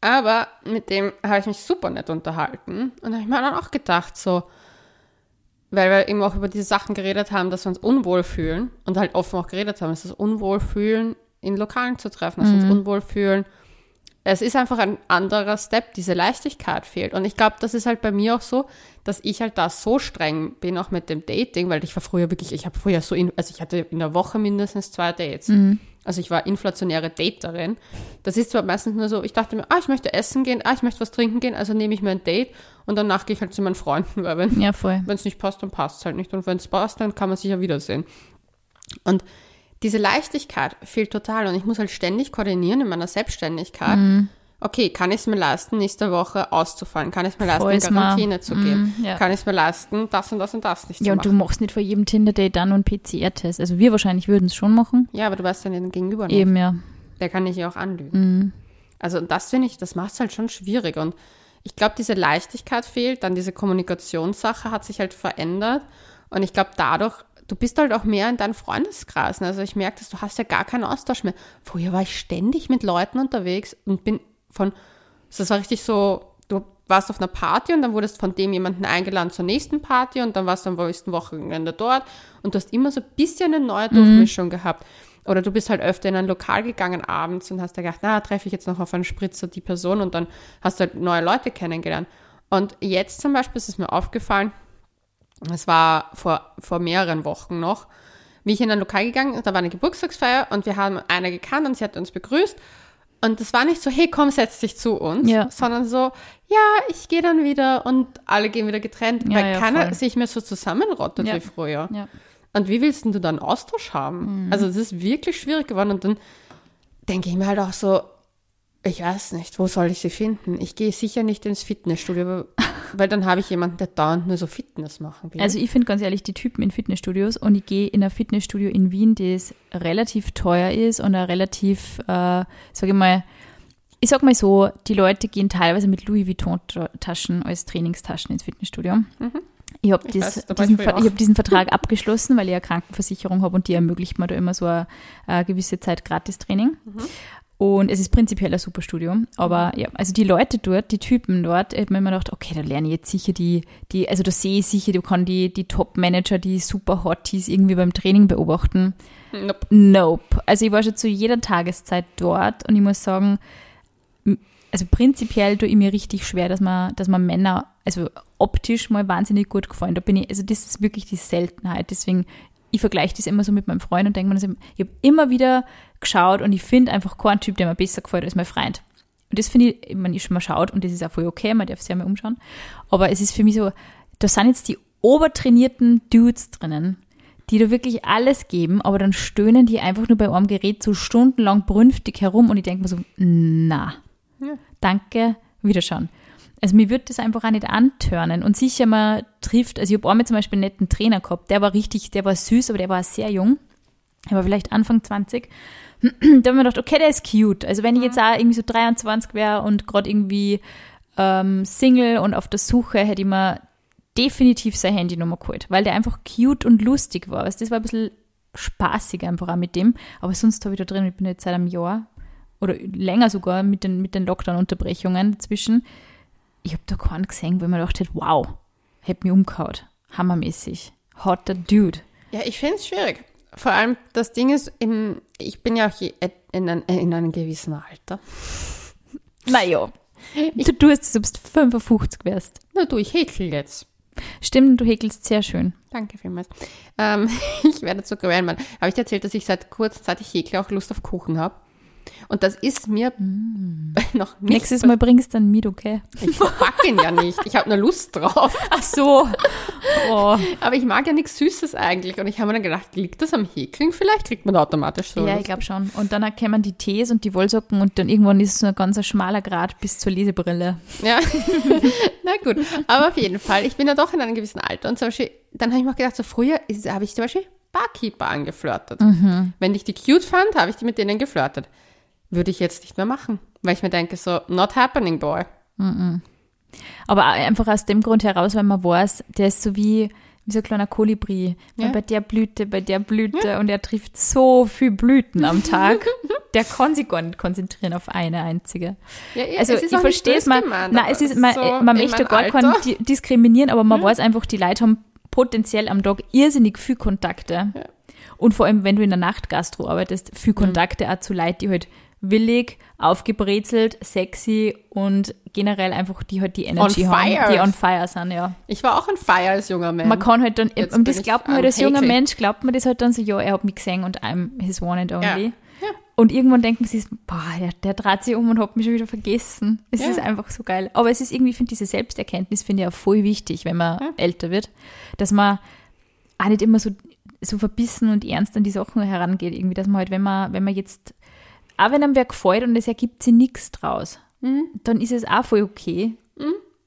Aber mit dem habe ich mich super nett unterhalten. Und habe ich mir dann auch gedacht, so, weil wir eben auch über diese Sachen geredet haben, dass wir uns unwohl fühlen und halt offen auch geredet haben, dass das Unwohlfühlen in Lokalen zu treffen, dass wir uns unwohl fühlen, es ist einfach ein anderer Step, diese Leichtigkeit fehlt. Und ich glaube, das ist halt bei mir auch so, dass ich halt da so streng bin, auch mit dem Dating, weil ich war früher wirklich, ich habe früher so, in, also ich hatte in der Woche mindestens zwei Dates. Mhm. Also ich war inflationäre Daterin. Das ist zwar meistens nur so, ich dachte mir, ah, ich möchte essen gehen, ah, ich möchte was trinken gehen, also nehme ich mir ein Date und danach gehe ich halt zu meinen Freunden, weil wenn Ja, es nicht passt, dann passt es halt nicht. Und wenn es passt, dann kann man sich ja wiedersehen. Und diese Leichtigkeit fehlt total und ich muss halt ständig koordinieren in meiner Selbstständigkeit. Mhm. Okay, kann ich es mir leisten, nächste Woche auszufallen? Kann ich es mir leisten, Voll in. Quarantäne zu gehen? Mhm, ja. Kann ich es mir leisten, das und das und das nicht Ja, zu und du machen? machst nicht vor jedem Tinder-Date dann einen PCR-Test. Also wir wahrscheinlich würden es schon machen. Ja, aber du weißt ja den Gegenüber nicht. Eben, ja. Der kann dich ja auch anlügen. Also und das finde ich, das macht es halt schon schwierig. Und ich glaube, diese Leichtigkeit fehlt, dann diese Kommunikationssache hat sich halt verändert. Und ich glaube, dadurch, du bist halt auch mehr in deinen Freundeskreisen. Also ich merke, dass du hast ja gar keinen Austausch mehr. Früher war ich ständig mit Leuten unterwegs und bin von, das war richtig so, du warst auf einer Party und dann wurdest von dem jemanden eingeladen zur nächsten Party und dann warst du am nächsten Wochenende dort und du hast immer so ein bisschen eine neue Durchmischung gehabt. Oder du bist halt öfter in ein Lokal gegangen abends und hast da gedacht, na, treffe ich jetzt noch auf einen Spritzer die Person und dann hast du halt neue Leute kennengelernt. Und jetzt zum Beispiel ist es mir aufgefallen, es war vor, vor mehreren Wochen noch, wie ich in ein Lokal gegangen da war eine Geburtstagsfeier und wir haben eine gekannt und sie hat uns begrüßt. Und es war nicht so, hey, komm, setz dich zu uns, Ja. sondern so, ja, ich gehe dann wieder und alle gehen wieder getrennt, Ja, weil ja, keiner voll. sich mehr so zusammenrottet wie früher. Ja. Und wie willst du dann Austausch haben? Also es ist wirklich schwierig geworden und dann denke ich mir halt auch so, ich weiß nicht, wo soll ich sie finden? Ich gehe sicher nicht ins Fitnessstudio, weil- dann habe ich jemanden, der dauernd nur so Fitness machen will. Also ich finde ganz ehrlich die Typen in Fitnessstudios und ich gehe in ein Fitnessstudio in Wien, das relativ teuer ist und ein relativ, äh, sage ich mal, ich sag mal so, die Leute gehen teilweise mit Louis Vuitton-Taschen als Trainingstaschen ins Fitnessstudio. Ich habe dies, diesen, Ver- ich hab diesen Vertrag *laughs* abgeschlossen, weil ich eine Krankenversicherung habe und die ermöglicht mir da immer so eine, eine gewisse Zeit Gratis-Training. Und es ist prinzipiell ein super Studio. Aber ja, also die Leute dort, die Typen dort, ich habe mir immer gedacht, okay, da lerne ich jetzt sicher die, die also da sehe ich sicher, du kann die, die Top-Manager, die super Hotties irgendwie beim Training beobachten. Nope. Nope. Also ich war schon zu jeder Tageszeit dort und ich muss sagen, also prinzipiell tue ich mir richtig schwer, dass man, dass man Männer, also optisch mal wahnsinnig gut gefallen. Da bin ich, also das ist wirklich die Seltenheit. Deswegen, ich vergleiche das immer so mit meinem Freund und denke mir, immer- ich habe immer wieder geschaut und ich finde einfach keinen Typ, der mir besser gefällt als mein Freund. Und das finde ich, meine, ich schon mal schaut und das ist auch voll okay, man darf sich ja mal umschauen. Aber es ist für mich so, da sind jetzt die obertrainierten Dudes drinnen, die da wirklich alles geben, aber dann stöhnen die einfach nur bei einem Gerät so stundenlang brünftig herum und ich denke mir so, na, Ja. danke, wiederschauen. Also mir wird das einfach auch nicht antörnen und sicher man trifft, also ich habe einmal zum Beispiel einen netten Trainer gehabt, der war richtig, der war süß, aber der war sehr jung, er war vielleicht Anfang 20 da habe ich mir gedacht, okay, der ist cute. Also wenn ich jetzt auch irgendwie so 23 wäre und gerade irgendwie ähm, Single und auf der Suche, hätte ich mir definitiv seine Handynummer geholt, weil der einfach cute und lustig war. Du, das war ein bisschen spaßig einfach auch mit dem. Aber sonst habe ich da drin, ich bin jetzt seit einem Jahr oder länger sogar mit den, mit den Lockdown-Unterbrechungen dazwischen. Ich habe da keinen gesehen, wo ich mir gedacht hätte, wow, hätte mich umgehauen. Hammermäßig. Hotter Dude. Ja, ich finde es schwierig. Vor allem, das Ding ist, in, ich bin ja auch je- in, ein, in einem gewissen Alter. Naja. Du tust es, du 55 wärst. Na du, ich häkel jetzt. Stimmt, du häkelst sehr schön. Danke vielmals. Ähm, *laughs* ich werde zu Mann. Habe ich dir erzählt, dass ich seit kurzer Zeit, ich häkle, auch Lust auf Kuchen habe? Und das ist mir *laughs* noch nicht Nächstes Mal bringst du dann mit, okay? Ich mag ihn ja nicht. Ich habe nur Lust drauf. *laughs* Ach so. Oh. Aber ich mag ja nichts Süßes eigentlich. Und ich habe mir dann gedacht, liegt das am Häkeln? Vielleicht kriegt man da automatisch so. Ja, ich glaube schon. Und dann erkennen die Tees und die Wollsocken und dann irgendwann ist es so ein ganz schmaler Grad bis zur Lesebrille. Ja, *laughs* na gut. Aber auf jeden Fall, ich bin ja doch in einem gewissen Alter. Und zum Beispiel, dann habe ich mir auch gedacht, so früher habe ich zum Beispiel Barkeeper angeflirtet. Wenn ich die cute fand, habe ich die mit denen geflirtet. Würde ich jetzt nicht mehr machen. Weil ich mir denke, so, not happening, boy. Aber auch einfach aus dem Grund heraus, weil man weiß, der ist so wie, wie so ein kleiner Kolibri. Ja. Bei der Blüte, bei der Blüte und er trifft so viel Blüten am Tag. *laughs* der kann sich gar nicht konzentrieren auf eine einzige. Ja, ja, Also ich auch nicht verstehe es, nein, aber es ist, man, so man möchte gar keinen diskriminieren, aber man weiß einfach, die Leute haben potenziell am Tag irrsinnig viel Kontakte. Ja. Und vor allem, wenn du in der Nachtgastro arbeitest, viel Kontakte auch zu Leuten, die halt willig, aufgebrezelt, sexy und generell einfach die halt die Energy On fire. haben, die on fire sind, ja. Ich war auch ein Feier als junger Mensch. Man kann halt dann, Jetzt und das glaubt man halt als junger. Mensch, glaubt man das halt dann so, ja, er hat mich gesehen und I'm his one and only. Ja. Ja. Und irgendwann denkt man sich, boah, der, der dreht sich um und hat mich schon wieder vergessen. Es Ja. ist einfach so geil. Aber es ist irgendwie, ich finde diese Selbsterkenntnis, finde ich auch voll wichtig, wenn man Ja. älter wird, dass man auch nicht immer so, so verbissen und ernst an die Sachen herangeht. Irgendwie, dass man halt, wenn man, wenn man jetzt, auch wenn einem wer gefällt und es ergibt sich nichts draus, Mhm. dann ist es auch voll okay.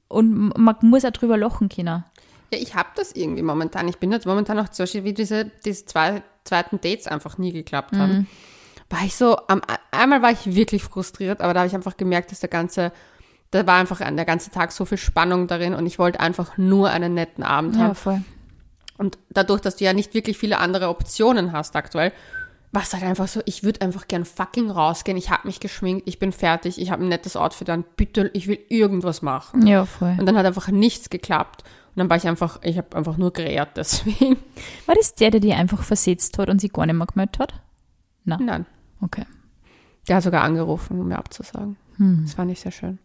Und man muss auch drüber lachen können. Ja, ich habe das irgendwie momentan. Ich bin jetzt momentan auch zum Beispiel, wie diese, diese zwei zweiten Dates einfach nie geklappt haben. War ich so, am, einmal war ich wirklich frustriert, aber da habe ich einfach gemerkt, dass der ganze, da war einfach an der ganze Tag so viel Spannung darin und ich wollte einfach nur einen netten Abend haben. voll. Und dadurch, dass du ja nicht wirklich viele andere Optionen hast aktuell, war es halt einfach so, ich würde einfach gern fucking rausgehen. Ich habe mich geschminkt, ich bin fertig, ich habe ein nettes Outfit an, bitte, ich will irgendwas machen. Ja, voll. Und dann hat einfach nichts geklappt. Und dann war ich einfach, ich habe einfach nur gereert *laughs* deswegen. War das der, der die einfach versetzt hat und sie gar nicht mehr gemeldet hat? Nein. Okay. Der hat sogar angerufen, um mir abzusagen. Das war nicht sehr schön.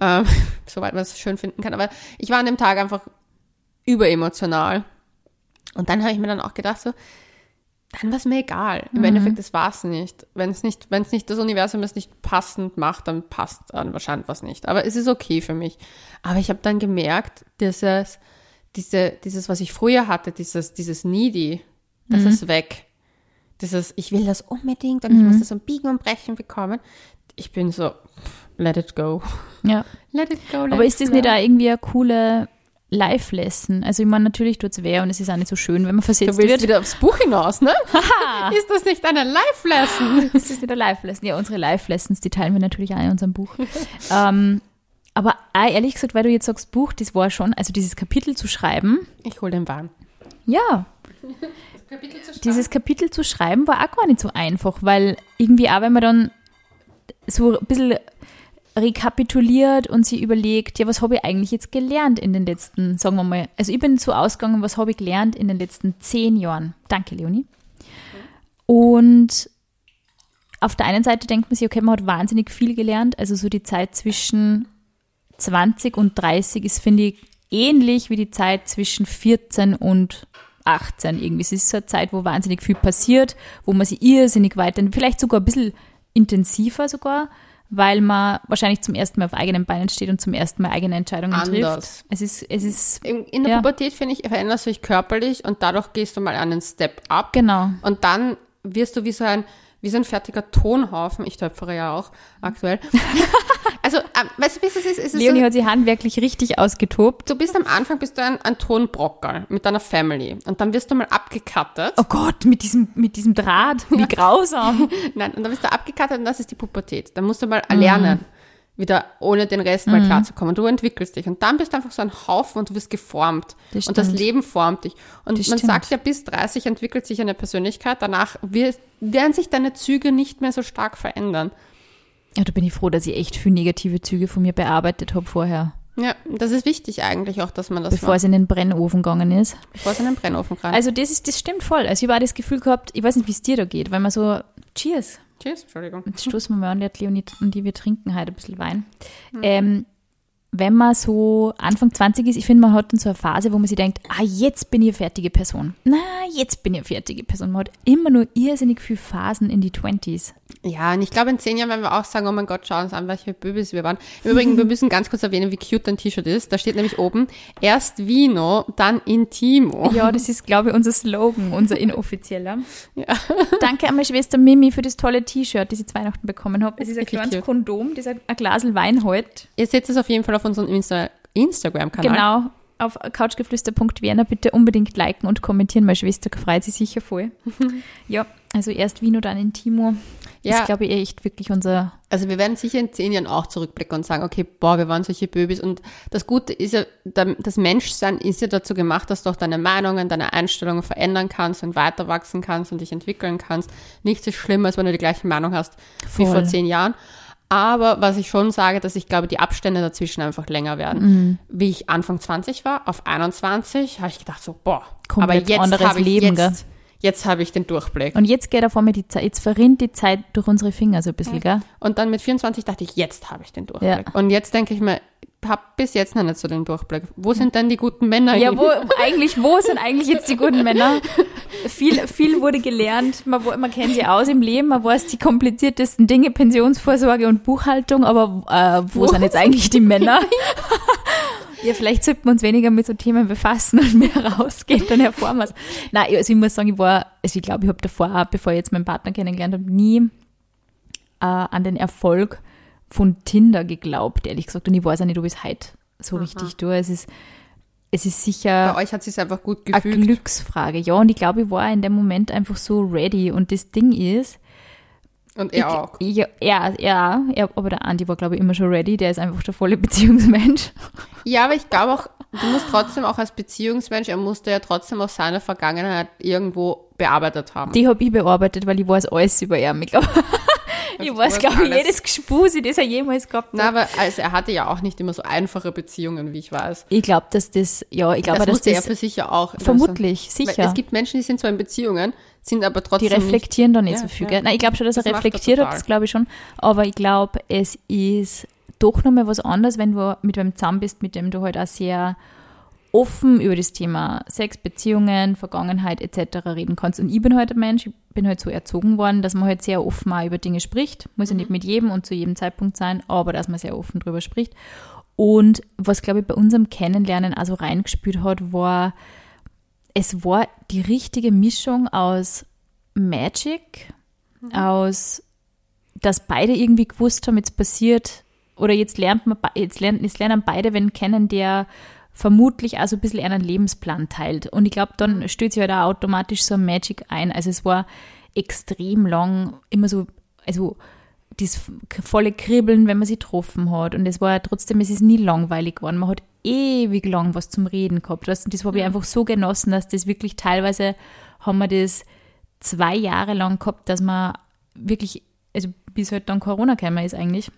Ähm, *laughs* soweit man es schön finden kann. Aber ich war an dem Tag einfach überemotional. Und dann habe ich mir dann auch gedacht, so, dann war es mir egal. Im Endeffekt, das war es nicht. Wenn es nicht, wenn es nicht das Universum es nicht passend macht, dann passt dann wahrscheinlich was nicht. Aber es ist okay für mich. Aber ich habe dann gemerkt, dieses, diese, dieses, was ich früher hatte, dieses, dieses Needy, das ist weg. Dieses, ich will das unbedingt und ich muss das um Biegen und Brechen bekommen. Ich bin so, let it go. Ja. *laughs* Let it go. Let Aber ist das nicht auch irgendwie eine coole Live-Lesson? Also ich meine, natürlich tut es weh und es ist auch nicht so schön, wenn man Du versetzt willst wird. wieder aufs Buch hinaus, ne? *laughs* ist das nicht eine Live-Lesson? *laughs* Das ist nicht eine Live-Lesson. Ja, unsere Live-Lessons, die teilen wir natürlich auch in unserem Buch. ähm, aber auch ehrlich gesagt, weil du jetzt sagst, Buch, das war schon, also dieses Kapitel zu schreiben, Ich hol den Wein. ja, Kapitel dieses Kapitel zu schreiben war auch gar nicht so einfach, weil irgendwie auch, wenn man dann so ein bisschen rekapituliert und sich überlegt, ja, was habe ich eigentlich jetzt gelernt in den letzten, sagen wir mal, also ich bin so ausgegangen, was habe ich gelernt in den letzten zehn Jahren. Danke, Leonie. Und auf der einen Seite denkt man sich, okay, man hat wahnsinnig viel gelernt, also so die Zeit zwischen 20 und 30 ist, finde ich, ähnlich wie die Zeit zwischen 14 und 18 irgendwie. Es ist so eine Zeit, wo wahnsinnig viel passiert, wo man sich irrsinnig weiter, vielleicht sogar ein bisschen intensiver sogar, weil man wahrscheinlich zum ersten Mal auf eigenen Beinen steht und zum ersten Mal eigene Entscheidungen Anders. trifft. Es ist, es ist, In, in der Ja. Pubertät, finde ich, veränderst du dich körperlich und dadurch gehst du mal einen Step up. genau. Und dann wirst du wie so ein, wie so ein fertiger Tonhaufen. Ich töpfere ja auch aktuell. *laughs* also, ähm, weißt du, wie es ist? Es ist Leonie so, hat sich handwerklich richtig ausgetobt. du bist am Anfang bist du ein, ein Tonbrockerl mit deiner Family. Und dann wirst du mal abgekattet. Oh Gott, mit diesem, mit diesem Draht, wie *laughs* grausam. *laughs* Nein, und dann bist du abgekattet und das ist die Pubertät. Dann musst du mal Mhm. lernen, wieder ohne den Rest mal klarzukommen. Du entwickelst dich und dann bist du einfach so ein Haufen und du wirst geformt. Das und das. Leben formt dich. Und Das man stimmt. sagt ja, bis 30 entwickelt sich eine Persönlichkeit. Danach wird, werden sich deine Züge nicht mehr so stark verändern. Ja, da bin ich froh, dass ich echt viel negative Züge von mir bearbeitet habe vorher, Ja, das ist wichtig eigentlich auch, dass man das bevor macht, es in den Brennofen gegangen ist. bevor es in den Brennofen rein. Also das ist, das stimmt voll. Also ich auch das Gefühl gehabt, ich weiß nicht, wie es dir da geht, weil man so, cheers, Tschüss, Entschuldigung. jetzt stoßen wir mal an, der Leonie und die, wir trinken heute ein bisschen Wein. Mhm. Ähm, wenn man so Anfang 20 ist, ich finde, man hat dann so eine Phase, wo man sich denkt, ah, jetzt bin ich eine fertige Person. Na, jetzt bin ich eine fertige Person. Man hat immer nur irrsinnig viele Phasen in die 20s. Ja, und ich glaube, in zehn Jahren werden wir auch sagen, oh mein Gott, schau uns an, welche Babys wir waren. Im Übrigen, wir müssen ganz kurz erwähnen, wie cute dein T-Shirt ist. Da steht nämlich oben, erst Vino, dann Intimo. Ja, das ist, glaube ich, unser Slogan, unser inoffizieller. Ja. Danke an meine Schwester Mimi für das tolle T-Shirt, das ich zu Weihnachten bekommen habe. Es ist ein kleines. Kondom, das ein ein Glas Wein hält. Ihr seht es auf jeden Fall auf unserem Insta Instagram-Kanal. Genau. Auf couchgeflüster.vienna bitte unbedingt liken und kommentieren. Meine Schwester freut sich sicher voll. *laughs* ja, also erst Vino, dann Intimo. Das Ja. ist, glaube ich, echt wirklich unser. Also wir werden sicher in zehn Jahren auch zurückblicken und sagen, okay, boah, wir waren solche Babys. Und das Gute ist ja, das Menschsein ist ja dazu gemacht, dass du auch deine Meinungen, deine Einstellungen verändern kannst und weiter wachsen kannst und dich entwickeln kannst. Nichts ist schlimmer, als wenn du die gleiche Meinung hast wie Voll. vor zehn Jahren. Aber was ich schon sage, dass ich glaube, die Abstände dazwischen einfach länger werden. Mhm. Wie ich Anfang 20 war, auf 21, habe ich gedacht so, boah, Komplett aber jetzt anderes habe ich Leben, jetzt, jetzt habe ich den Durchblick. Und jetzt geht auf einmal die Zeit, jetzt verrinnt die Zeit durch unsere Finger so ein bisschen, gell? Und dann mit 24 dachte ich, jetzt habe ich den Durchblick. Ja. Und jetzt denke ich mir, habe bis jetzt noch nicht so den Durchblick. Wo sind denn die guten Männer? Ja, wo, eigentlich, wo sind eigentlich jetzt die guten Männer? Viel, viel wurde gelernt, man, man kennt sie aus im Leben, man weiß die kompliziertesten Dinge, Pensionsvorsorge und Buchhaltung, aber äh, wo, Wo sind jetzt eigentlich die Männer? ja, vielleicht sollten wir uns weniger mit so Themen befassen und mehr rausgehen, dann erfahren wir es. Nein, also ich muss sagen, ich war, also ich glaube, ich habe davor, bevor ich jetzt meinen Partner kennengelernt habe, nie äh, an den Erfolg von Tinder geglaubt, ehrlich gesagt. Und ich weiß auch nicht, ob ich es heute so richtig tue. Es ist, es ist sicher Bei euch hat es einfach gut eine gefühlt. Glücksfrage. Ja, und ich glaube, ich war in dem Moment einfach so ready. Und das Ding ist, Und ich, er auch. Ich, ja, ja, ja, aber der Andi war, glaube ich, immer schon ready. Der ist einfach der volle *laughs* Beziehungsmensch. Ja, aber ich glaube auch, du musst trotzdem auch als Beziehungsmensch, er musste ja trotzdem auch seine Vergangenheit irgendwo bearbeitet haben. Die habe ich bearbeitet, weil ich weiß alles über ihn. Ich glaube, *laughs* ich Du weiß, glaube ich, jedes Gespusi, das er jemals gehabt hat. Na, aber also er hatte ja auch nicht immer so einfache Beziehungen, wie ich weiß. Ich glaube, dass das, ja, ich glaube, das dass musste er das für sich ja auch. vermutlich, Also, weil sicher. es gibt Menschen, die sind zwar in Beziehungen, sind aber Die trotzdem reflektieren da nicht Ja, so viel. ja. Gell? Nein, ich glaube schon, dass er Das er reflektiert hat, das glaube ich schon. Aber ich glaube, es ist doch nochmal was anderes, wenn du mit wem zusammen bist, mit dem du halt auch sehr offen über das Thema Sex, Beziehungen, Vergangenheit etc. reden kannst. Und ich bin halt ein Mensch, ich bin halt so erzogen worden, dass man halt sehr offen auch über Dinge spricht. Muss ja nicht mit jedem und zu jedem Zeitpunkt sein, aber dass man sehr offen drüber spricht. Und was, glaube ich, bei unserem Kennenlernen also reingespürt hat, war, es war die richtige Mischung aus Magic, aus, dass beide irgendwie gewusst haben, jetzt passiert, oder jetzt lernt man, jetzt lernen, jetzt lernen beide wenn kennen, der vermutlich also ein bisschen einen Lebensplan teilt. Und ich glaube, dann stößt sich halt auch automatisch so ein Magic ein. Also es war extrem lang, immer so, also das volle Kribbeln, wenn man sie getroffen hat. Und es war ja trotzdem, es ist nie langweilig geworden. Man hat ewig lang was zum Reden gehabt. Weißt du, Das habe ich einfach so genossen, dass das wirklich teilweise haben wir das zwei Jahre lang gehabt, dass man wirklich, also bis halt dann Corona gekommen ist eigentlich,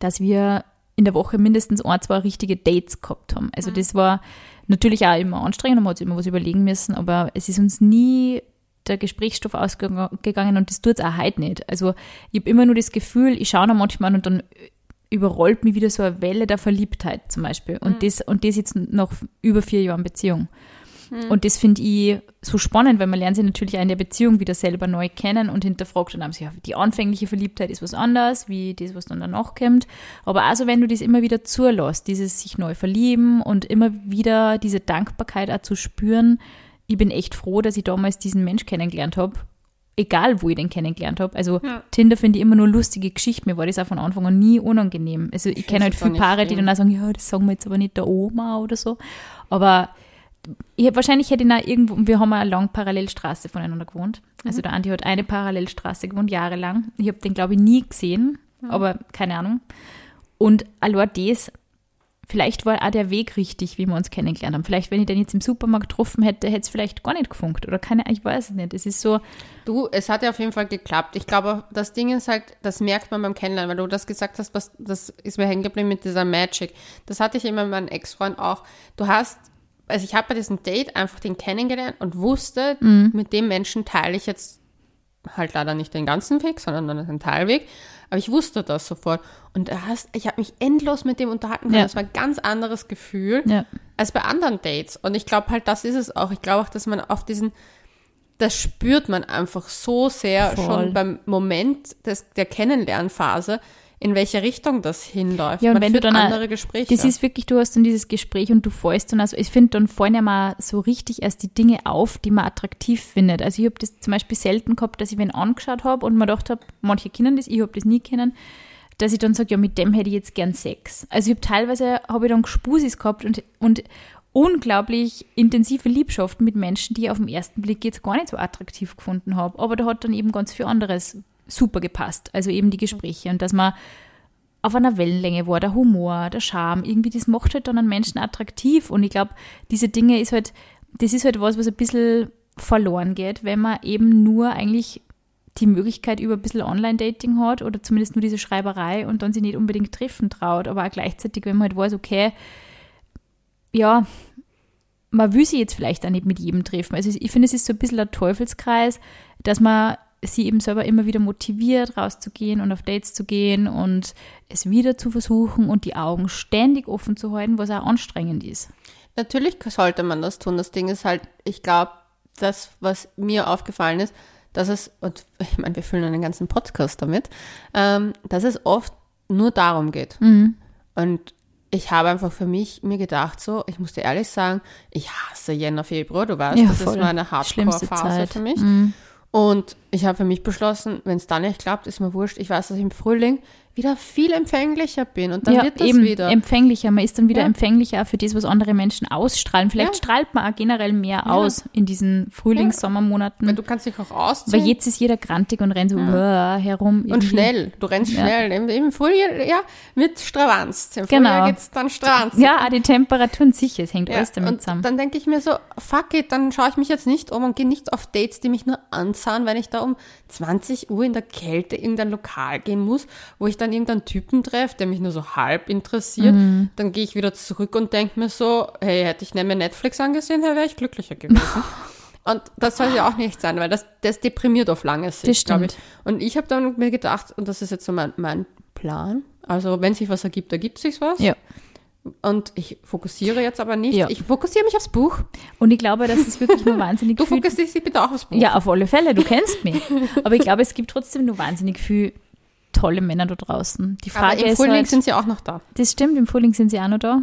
dass wir in der Woche mindestens ein, zwei richtige Dates gehabt haben. Also das war natürlich auch immer anstrengend, man hat sich immer was überlegen müssen, aber es ist uns nie der Gesprächsstoff ausgegangen und das tut es auch heute nicht. Also ich habe immer nur das Gefühl, ich schaue da manchmal an und dann überrollt mich wieder so eine Welle der Verliebtheit zum Beispiel. Und, das, und das jetzt nach über vier Jahren Beziehung. Und das finde ich so spannend, weil man lernt sich natürlich auch in der Beziehung wieder selber neu kennen und hinterfragt dann haben sie ja, die anfängliche Verliebtheit ist was anderes, wie das, was dann danach kommt. Aber also wenn du das immer wieder zulässt, dieses sich neu verlieben und immer wieder diese Dankbarkeit auch zu spüren, ich bin echt froh, dass ich damals diesen Mensch kennengelernt habe. Egal, wo ich den kennengelernt habe. Also Ja. Tinder finde ich immer nur lustige Geschichten. Mir war das auch von Anfang an nie unangenehm. Also ich kenne halt viele Paare, die dann auch sagen, ja, das sagen wir jetzt aber nicht der Oma oder so. Aber ich wahrscheinlich hätte ich auch irgendwo, wir haben eine lange Parallelstraße voneinander gewohnt. Also der Andi hat eine Parallelstraße gewohnt, jahrelang. Ich habe den, glaube ich, nie gesehen, aber keine Ahnung. Und allein das, vielleicht war auch der Weg richtig, wie wir uns kennengelernt haben. Vielleicht, wenn ich den jetzt im Supermarkt getroffen hätte, hätte es vielleicht gar nicht gefunkt. Oder keine, ich weiß es nicht. Es ist so, Du, es hat ja auf jeden Fall geklappt. Ich glaube, das Ding ist halt, das merkt man beim Kennenlernen, weil du das gesagt hast, was, das ist mir hängen geblieben mit dieser Magic. Das hatte ich immer mit meinem Ex-Freund auch. Du hast, also ich habe bei diesem Date einfach den kennengelernt und wusste, mit dem Menschen teile ich jetzt halt leider nicht den ganzen Weg, sondern nur einen Teilweg. Aber ich wusste das sofort. Und hast, ich habe mich endlos mit dem unterhalten können. Ja. Das war ein ganz anderes Gefühl ja. als bei anderen Dates. Und ich glaube halt, das ist es auch. Ich glaube auch, dass man auf diesen, das spürt man einfach so sehr Voll. schon beim Moment des, der Kennenlernphase, in welche Richtung das hinläuft. Ja, und man wenn du dann andere Gespräche. Das ist wirklich, du hast dann dieses Gespräch und du fällst dann, also ich finde, dann fallen ja mal so richtig erst die Dinge auf, die man attraktiv findet. Also ich habe das zum Beispiel selten gehabt, dass ich wen angeschaut habe und mir gedacht habe, manche kennen das, ich habe das nie kennen, dass ich dann sage, ja, mit dem hätte ich jetzt gern Sex. Also ich habe teilweise, habe ich dann Gespusis gehabt und, und unglaublich intensive Liebschaften mit Menschen, die ich auf den ersten Blick jetzt gar nicht so attraktiv gefunden habe. Aber da hat dann eben ganz viel anderes super gepasst. Also eben die Gespräche und dass man auf einer Wellenlänge war, der Humor, der Charme, irgendwie, das macht halt dann einen Menschen attraktiv. Und ich glaube, diese Dinge ist halt, das ist halt was, was ein bisschen verloren geht, wenn man eben nur eigentlich die Möglichkeit über ein bisschen Online-Dating hat oder zumindest nur diese Schreiberei und dann sich nicht unbedingt treffen traut, aber auch gleichzeitig, wenn man halt weiß, okay, ja, man will sie jetzt vielleicht auch nicht mit jedem treffen. Also ich finde, es ist so ein bisschen ein Teufelskreis, dass man sie eben selber immer wieder motiviert, rauszugehen und auf Dates zu gehen und es wieder zu versuchen und die Augen ständig offen zu halten, was auch anstrengend ist. Natürlich sollte man das tun. Das Ding ist halt, ich glaube, das, was mir aufgefallen ist, dass es, und ich meine, wir füllen einen ganzen Podcast damit, ähm, dass es oft nur darum geht. Mhm. Und ich habe einfach für mich mir gedacht, so, ich muss dir ehrlich sagen, ich hasse Jänner, Februar, du weißt, Ja, das voll. ist meine Schlimmste Hardcore-Phase für mich. Mhm. Und ich habe für mich beschlossen, wenn es dann nicht klappt, ist mir wurscht. Ich weiß, dass ich im Frühling wieder viel empfänglicher bin und dann ja, wird das eben wieder. empfänglicher. Man ist dann wieder Ja. empfänglicher für das, was andere Menschen ausstrahlen. Vielleicht Ja. strahlt man auch generell mehr aus in diesen Frühlings-, Weil du kannst dich auch Weil ausziehen. jetzt ist jeder grantig und rennt so herum. und irgendwie. schnell. Du rennst schnell. Im, Im Frühjahr ja, wird stravanzt. Im Genau. Frühjahr geht's dann stravanzt. Ja, auch die Temperaturen sicher, es hängt alles damit und zusammen. dann denke ich mir so, fuck it, dann schaue ich mich jetzt nicht um und gehe nicht auf Dates, die mich nur anzahlen, wenn ich da um 20 Uhr in der Kälte in irgendein Lokal gehen muss, wo ich dann irgendeinen Typen treffe, der mich nur so halb interessiert. Mhm. Dann gehe ich wieder zurück und denke mir so, hey, hätte ich nicht mehr Netflix angesehen, wäre ich glücklicher gewesen. *laughs* Und das soll ja auch nicht sein, weil das, das deprimiert auf lange Sicht, Das glaube ich. Und ich habe dann mir gedacht, und das ist jetzt so mein, mein Plan, also wenn sich was ergibt, ergibt sich was. ja. Und ich fokussiere jetzt aber nicht. Ja. Ich fokussiere mich aufs Buch. Und ich glaube, dass es wirklich nur wahnsinnig Du viel fokussierst dich bitte auch aufs Buch. Ja, auf alle Fälle, du kennst mich. Aber ich glaube, es gibt trotzdem nur wahnsinnig viel tolle Männer da draußen. Die aber Frage im ist Frühling halt, sind sie auch noch da. das stimmt, im Frühling sind sie auch noch da.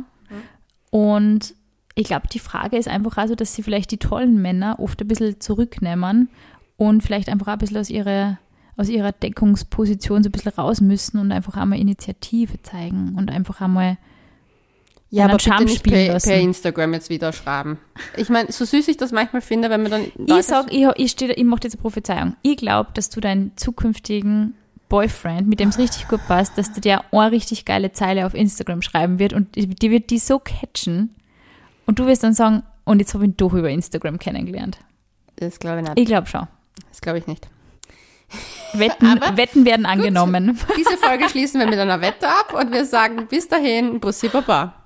Und ich glaube, die Frage ist einfach also, dass sie vielleicht die tollen Männer oft ein bisschen zurücknehmen und vielleicht einfach auch ein bisschen aus ihrer, aus ihrer Deckungsposition so ein bisschen raus müssen und einfach einmal Initiative zeigen und einfach einmal Ja, aber Charme bitte nicht per, per Instagram jetzt wieder schreiben. Ich meine, so süß ich das manchmal finde, wenn man dann Ich sag, ich, ich, steh, ich mache jetzt eine Prophezeiung. Ich glaube, dass du deinen zukünftigen Boyfriend, mit dem es richtig gut passt, dass der dir eine richtig geile Zeile auf Instagram schreiben wird und die wird die so catchen und du wirst dann sagen, und jetzt habe ich ihn doch über Instagram kennengelernt. das glaube ich nicht. Ich glaube schon. Das glaube ich nicht. *laughs* Wetten, Wetten werden angenommen. Diese Folge schließen wir mit einer Wette ab und wir sagen bis dahin, Bussi Baba.